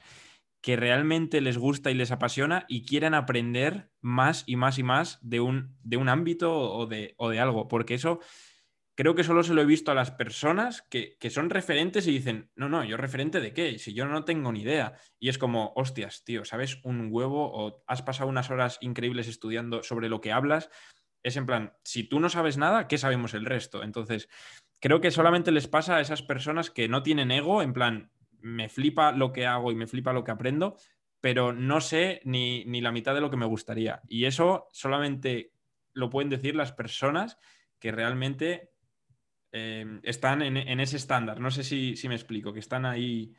que realmente les gusta y les apasiona y quieren aprender más y más y más de un, de un ámbito o de, o de, algo. Porque eso creo que solo se lo he visto a las personas que, que, son referentes y dicen, no, no, yo referente de qué, si yo no tengo ni idea. Y es como, hostias, tío, ¿sabes? Un huevo o has pasado unas horas increíbles estudiando sobre lo que hablas. Es en plan, si tú no sabes nada, ¿qué sabemos el resto? Entonces, creo que solamente les pasa a esas personas que no tienen ego, en plan, me flipa lo que hago y me flipa lo que aprendo, pero no sé ni, la mitad de lo que me gustaría. Y eso solamente lo pueden decir las personas que realmente eh, están en, ese estándar. No sé si, me explico, que están ahí.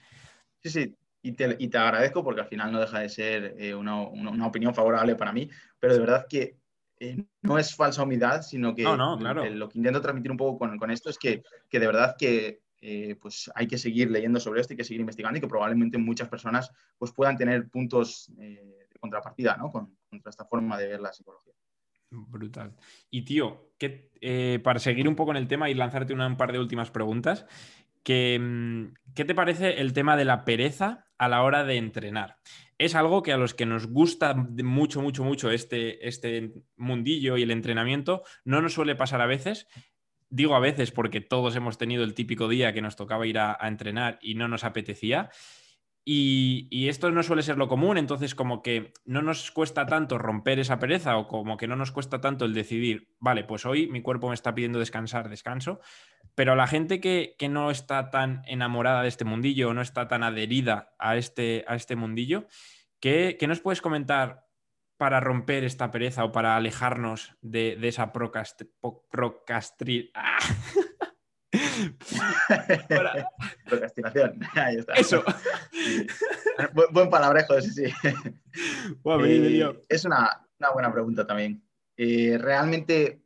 Sí, sí, y te, agradezco porque al final no deja de ser eh, una, opinión favorable para mí, pero de verdad que eh, no es falsa humildad, sino que lo que intento transmitir un poco con, esto es que, que, de verdad que eh, pues hay que seguir leyendo sobre esto, hay que seguir investigando y que probablemente muchas personas pues puedan tener puntos de contrapartida ¿no? Con, contra esta forma de ver la psicología. Brutal. Y tío, eh, para seguir un poco en el tema y lanzarte una, un par de últimas preguntas, que, mm, ¿qué te parece el tema de la pereza a la hora de entrenar? Es algo que a los que nos gusta mucho, mucho, mucho este, este mundillo y el entrenamiento no nos suele pasar a veces digo a veces porque todos hemos tenido el típico día que nos tocaba ir a, entrenar y no nos apetecía. Y, esto no suele ser lo común, entonces como que no nos cuesta tanto romper esa pereza o como que no nos cuesta tanto el decidir, vale, pues hoy mi cuerpo me está pidiendo descansar, descanso, pero la gente que, no está tan enamorada de este mundillo o no está tan adherida a este, a este mundillo, ¿qué, ¿qué, nos puedes comentar para romper esta pereza o para alejarnos de, esa procastri... ¡Ah! Procrastinación, ahí está. Eso. buen, palabrejo, sí, sí. Eh, es una, buena pregunta también. Eh, realmente,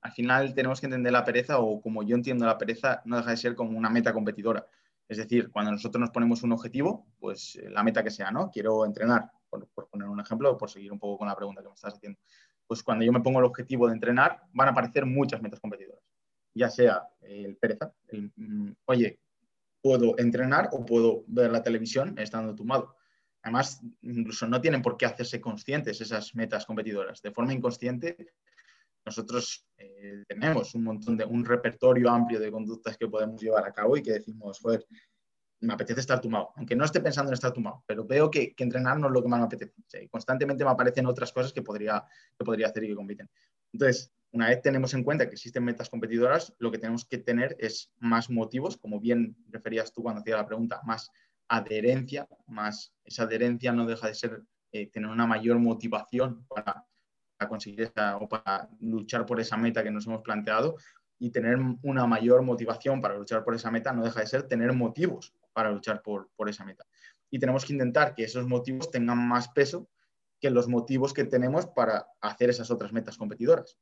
al final tenemos que entender la pereza, o como yo entiendo la pereza, no deja de ser como una meta competidora. Es decir, cuando nosotros nos ponemos un objetivo, pues eh, la meta que sea, ¿no? Quiero entrenar, por, por poner un ejemplo, por seguir un poco con la pregunta que me estás haciendo. Pues cuando yo me pongo el objetivo de entrenar, van a aparecer muchas metas competidoras ya sea el pereza, mm, oye, puedo entrenar o puedo ver la televisión estando tumbado. Además, incluso no tienen por qué hacerse conscientes esas metas competidoras. De forma inconsciente, nosotros eh, tenemos un montón de, un repertorio amplio de conductas que podemos llevar a cabo y que decimos, joder, me apetece estar tumbado, aunque no esté pensando en estar tumbado, pero veo que, entrenar no es lo que más me apetece. constantemente me aparecen otras cosas que podría, que podría hacer y que compiten. Entonces, una vez tenemos en cuenta que existen metas competidoras, lo que tenemos que tener es más motivos, como bien referías tú cuando hacía la pregunta, más adherencia, más esa adherencia no deja de ser eh, tener una mayor motivación para, conseguir o para luchar por esa meta que nos hemos planteado y tener una mayor motivación para luchar por esa meta no deja de ser tener motivos para luchar por, por esa meta. Y tenemos que intentar que esos motivos tengan más peso que los motivos que tenemos para hacer esas otras metas competidoras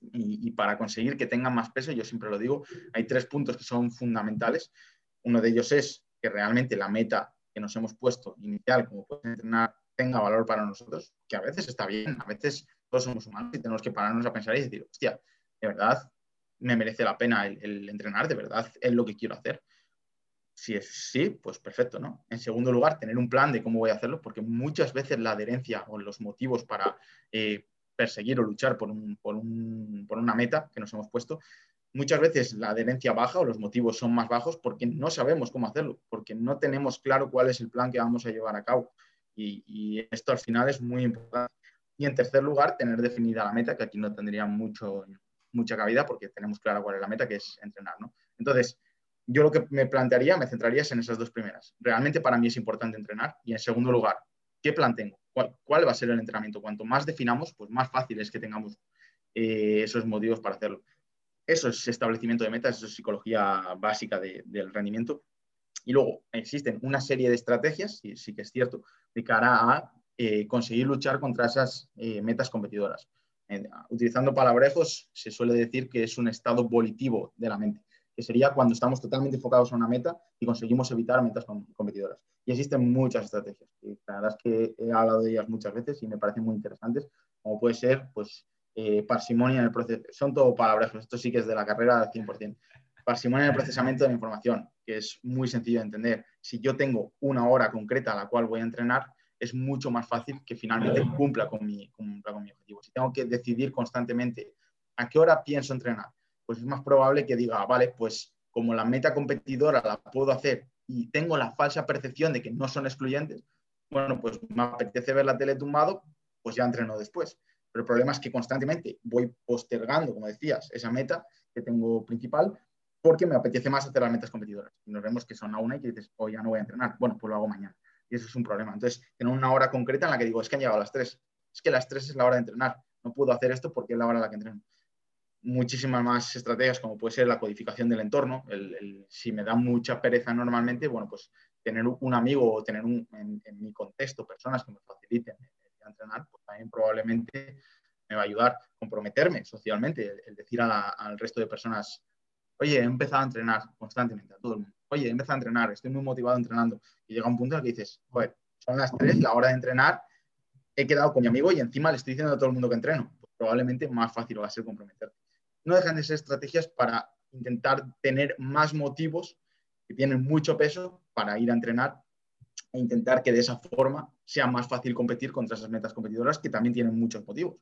y, para conseguir que tengan más peso, yo siempre lo digo, hay tres puntos que son fundamentales. Uno de ellos es que realmente la meta que nos hemos puesto inicial, como puede entrenar, tenga valor para nosotros, que a veces está bien, a veces todos somos humanos y tenemos que pararnos a pensar y decir, hostia, de verdad me merece la pena el, entrenar, de verdad es lo que quiero hacer. Si es sí, pues perfecto, ¿no? En segundo lugar, tener un plan de cómo voy a hacerlo, porque muchas veces la adherencia o los motivos para eh, perseguir o luchar por, una meta que nos hemos puesto, muchas veces la adherencia baja o los motivos son más bajos porque no sabemos cómo hacerlo, porque no tenemos claro cuál es el plan que vamos a llevar a cabo. Y, esto al final es muy importante. Y en tercer lugar, tener definida la meta, que aquí no tendría mucho, mucha cabida porque tenemos clara cuál es la meta, que es entrenar. Entonces, yo lo que me plantearía, me centraría en esas dos primeras. Realmente para mí es importante entrenar. Y en segundo lugar, ¿qué plan tengo? ¿Cuál, va a ser el entrenamiento? Cuanto más definamos, pues más fácil es que tengamos eh, esos motivos para hacerlo. Eso es establecimiento de metas, eso es psicología básica del rendimiento. Y luego existen una serie de estrategias, sí que es cierto, de cara a eh, conseguir luchar contra esas eh, metas competidoras. utilizando palabrejos, se suele decir que es un estado volitivo de la mente que sería cuando estamos totalmente enfocados en una meta y conseguimos evitar metas competidoras. Y existen muchas estrategias. La verdad es que he hablado de ellas muchas veces y me parecen muy interesantes, como puede ser pues, eh, parsimonia en el proceso. Son todo palabras, esto sí que es de la carrera al 100%. Parsimonia en el procesamiento de la información, que es muy sencillo de entender. Si yo tengo una hora concreta a la cual voy a entrenar, es mucho más fácil que finalmente cumpla con mi, cumpla con mi objetivo. Si tengo que decidir constantemente a qué hora pienso entrenar, pues es más probable que diga, vale, pues como la meta competidora la puedo hacer y tengo la falsa percepción de que no son excluyentes, bueno, pues me apetece ver la tele tumbado, pues ya entreno después. Pero el problema es que constantemente voy postergando, como decías, esa meta que tengo principal porque me apetece más hacer las metas competidoras. Y nos vemos que son a una y que dices, hoy ya no voy a entrenar. Bueno, pues lo hago mañana. Y eso es un problema. Entonces, tengo una hora concreta en la que digo, es que han llegado las tres. Es que las tres es la hora de entrenar. No puedo hacer esto porque es la hora en la que entreno muchísimas más estrategias, como puede ser la codificación del entorno. El, si me da mucha pereza normalmente, bueno, pues tener un amigo o tener un, en, mi contexto personas que me faciliten entrenar, pues también probablemente me va a ayudar a comprometerme socialmente, el, decir al resto de personas, oye, he empezado a entrenar constantemente a todo el mundo. Oye, he empezado a entrenar, estoy muy motivado entrenando. Y llega un punto en el que dices, joder, son las tres, la hora de entrenar, he quedado con mi amigo y encima le estoy diciendo a todo el mundo que entreno. Pues probablemente más fácil va a ser comprometerte no dejan de ser estrategias para intentar tener más motivos que tienen mucho peso para ir a entrenar e intentar que de esa forma sea más fácil competir contra esas metas competidoras que también tienen muchos motivos.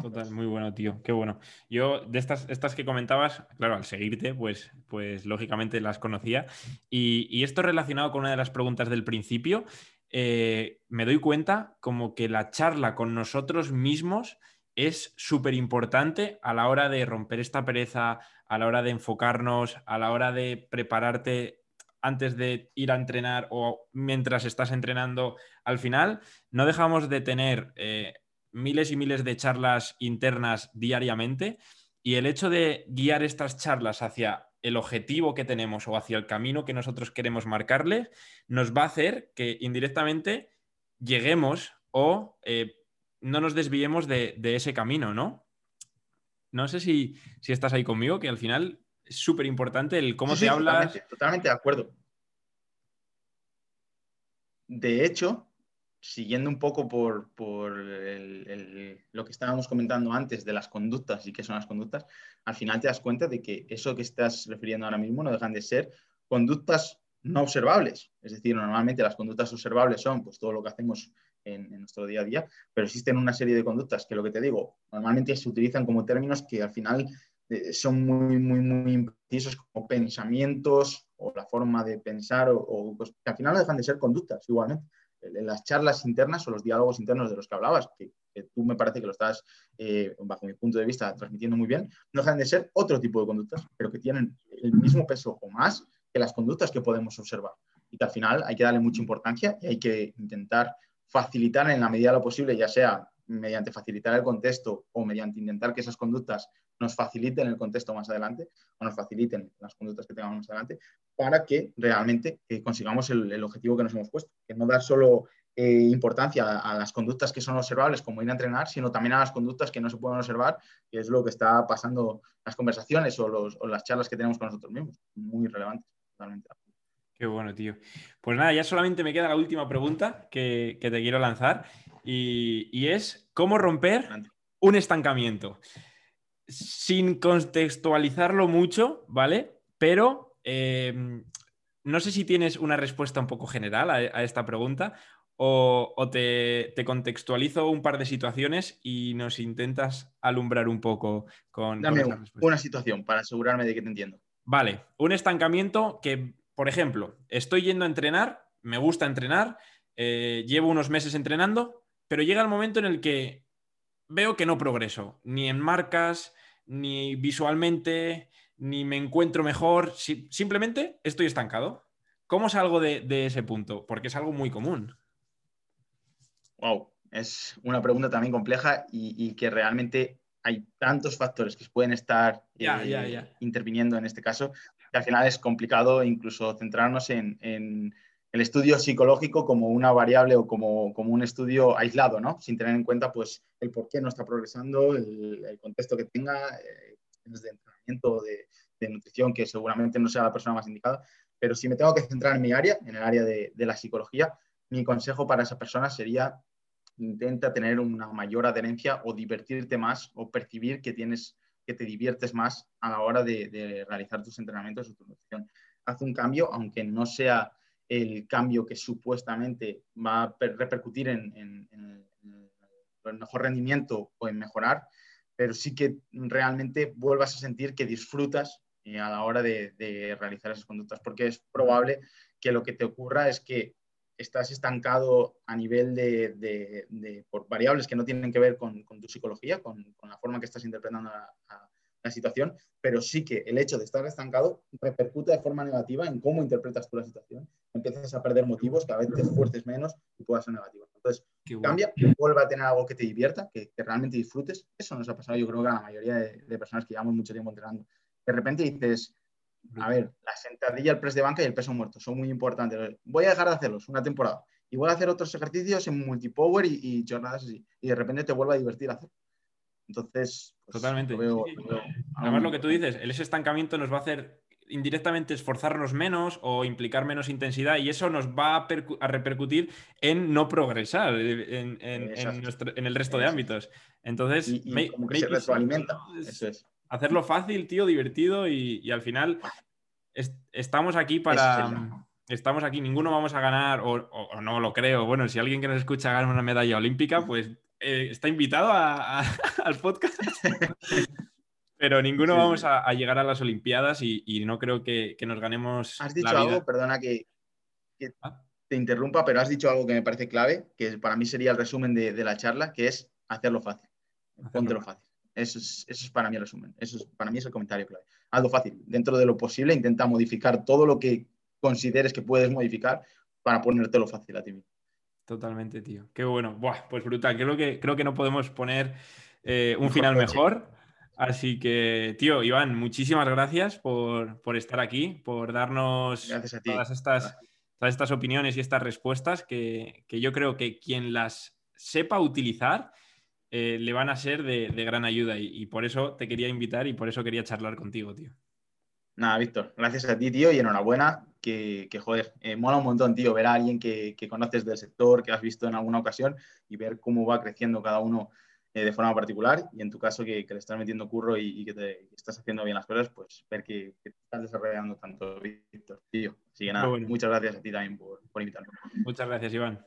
Total, muy bueno, tío, qué bueno. Yo de estas, estas que comentabas, claro, al seguirte, pues, pues lógicamente las conocía. Y, esto relacionado con una de las preguntas del principio, eh, me doy cuenta como que la charla con nosotros mismos es súper importante a la hora de romper esta pereza, a la hora de enfocarnos, a la hora de prepararte antes de ir a entrenar o mientras estás entrenando. Al final, no dejamos de tener eh, miles y miles de charlas internas diariamente y el hecho de guiar estas charlas hacia el objetivo que tenemos o hacia el camino que nosotros queremos marcarle, nos va a hacer que indirectamente lleguemos o eh, no nos desviemos de, ese camino, ¿no? No sé si, estás ahí conmigo, que al final es súper importante el cómo te hablas. totalmente de acuerdo. De hecho, siguiendo un poco por, lo que estábamos comentando antes de las conductas y qué son las conductas, al final te das cuenta de que eso que estás refiriendo ahora mismo no dejan de ser conductas no observables. Es decir, normalmente las conductas observables son pues, todo lo que hacemos en, nuestro día a día, pero existen una serie de conductas que lo que te digo, normalmente se utilizan como términos que al final eh, son muy, muy, muy imprecisos como pensamientos o la forma de pensar o, pues, que al final no dejan de ser conductas igualmente las charlas internas o los diálogos internos de los que hablabas, que, tú me parece que lo estás, eh, bajo mi punto de vista, transmitiendo muy bien, no dejan de ser otro tipo de conductas, pero que tienen el mismo peso o más que las conductas que podemos observar. Y que al final hay que darle mucha importancia y hay que intentar facilitar en la medida de lo posible, ya sea mediante facilitar el contexto o mediante intentar que esas conductas nos faciliten el contexto más adelante o nos faciliten las conductas que tengamos más adelante para que realmente eh, consigamos el, objetivo que nos hemos puesto, que no dar solo eh, importancia a, las conductas que son observables como ir a entrenar, sino también a las conductas que no se pueden observar, que es lo que está pasando en las conversaciones o, las charlas que tenemos con nosotros mismos. Muy relevantes, totalmente. Qué bueno, tío. Pues nada, ya solamente me queda la última pregunta que, te quiero lanzar y, es, ¿cómo romper un estancamiento? Sin contextualizarlo mucho, ¿vale? Pero em, no sé si tienes una respuesta un poco general a, esta pregunta o, te, contextualizo un par de situaciones y nos intentas alumbrar un poco con... Dame una situación para asegurarme de que te entiendo. Vale, un estancamiento que, por ejemplo, estoy yendo a entrenar, me gusta entrenar, eh, llevo unos meses entrenando, pero llega el momento en el que veo que no progreso, ni en marcas, ni visualmente, ni me encuentro mejor, simplemente estoy estancado. ¿Cómo salgo de, de, ese punto? Porque es algo muy común. Wow, es una pregunta también compleja y, que realmente hay tantos factores que pueden estar eh, interviniendo en este caso al final es complicado incluso centrarnos en, el estudio psicológico como una variable o como, un estudio aislado. Sin tener en cuenta pues, el por qué no está progresando, el, contexto que tenga, eh, de entrenamiento, de, de, nutrición, que seguramente no sea la persona más indicada. Pero si me tengo que centrar en mi área, en el área de, de la psicología, mi consejo para esa persona sería intenta tener una mayor adherencia o divertirte más o percibir que tienes que te diviertes más a la hora de, realizar tus entrenamientos o tu nutrición. Haz un cambio, aunque no sea el cambio que supuestamente va a repercutir en, el mejor rendimiento o en mejorar, pero sí que realmente vuelvas a sentir que disfrutas eh, a la hora de, realizar esas conductas, porque es probable que lo que te ocurra es que estás estancado a nivel de, por variables que no tienen que ver con, tu psicología, con, la forma que estás interpretando a la situación, pero sí que el hecho de estar estancado repercute de forma negativa en cómo interpretas tú la situación. Empiezas a perder motivos, cada vez te esfuerces menos y puedas ser negativo. Entonces, cambia, vuelve a tener algo que te divierta, que, realmente disfrutes. Eso nos ha pasado, yo creo que a la mayoría de, personas que llevamos mucho tiempo entrenando. De repente dices, a ver, la sentadilla, el press de banca y el peso muerto son muy importantes. Voy a dejar de hacerlos una temporada y voy a hacer otros ejercicios en multipower y, y jornadas así. Y de repente te vuelve a divertir hacer. Entonces, pues, Totalmente. Además, lo que tú dices, ese estancamiento nos va a hacer indirectamente esforzarnos menos o implicar menos intensidad y eso nos va a, repercutir en no progresar en, el resto de ámbitos. Entonces, y, como que se retroalimenta. Eso es. Hacerlo fácil, tío, divertido y, al final estamos aquí para... Estamos aquí, ninguno vamos a ganar, o, o, no lo creo. Bueno, si alguien que nos escucha gana una medalla olímpica, pues eh, está invitado al podcast. Pero ninguno vamos a, llegar a las Olimpiadas y, no creo que, nos ganemos. Has dicho algo, perdona que, ah. te interrumpa, pero has dicho algo que me parece clave, que para mí sería el resumen de, la charla, que es hacerlo fácil. Póntelo fácil. Eso es, eso es, para mí el resumen. Eso es, para mí es el comentario clave. Hazlo fácil. Dentro de lo posible, intenta modificar todo lo que consideres que puedes modificar para ponértelo fácil a ti mismo. Totalmente, tío. Qué bueno. Buah, pues brutal. Creo que, creo que no podemos poner eh, un final mejor. Así que, tío, Iván, muchísimas gracias por, estar aquí, por darnos todas estas, todas estas opiniones y estas respuestas que, yo creo que quien las sepa utilizar eh, le van a ser de, gran ayuda y, por eso te quería invitar y por eso quería charlar contigo, tío. Nada, Víctor, gracias a ti, tío, y enhorabuena, que, joder, eh, mola un montón, tío, ver a alguien que, que conoces del sector, que has visto en alguna ocasión y ver cómo va creciendo cada uno eh, de forma particular y en tu caso que, le estás metiendo curro y, que, te, estás haciendo bien las cosas, pues ver que, te estás desarrollando tanto, Víctor. Tío. Así que nada, muchas gracias a ti también por, por invitarme. Muchas gracias, Iván.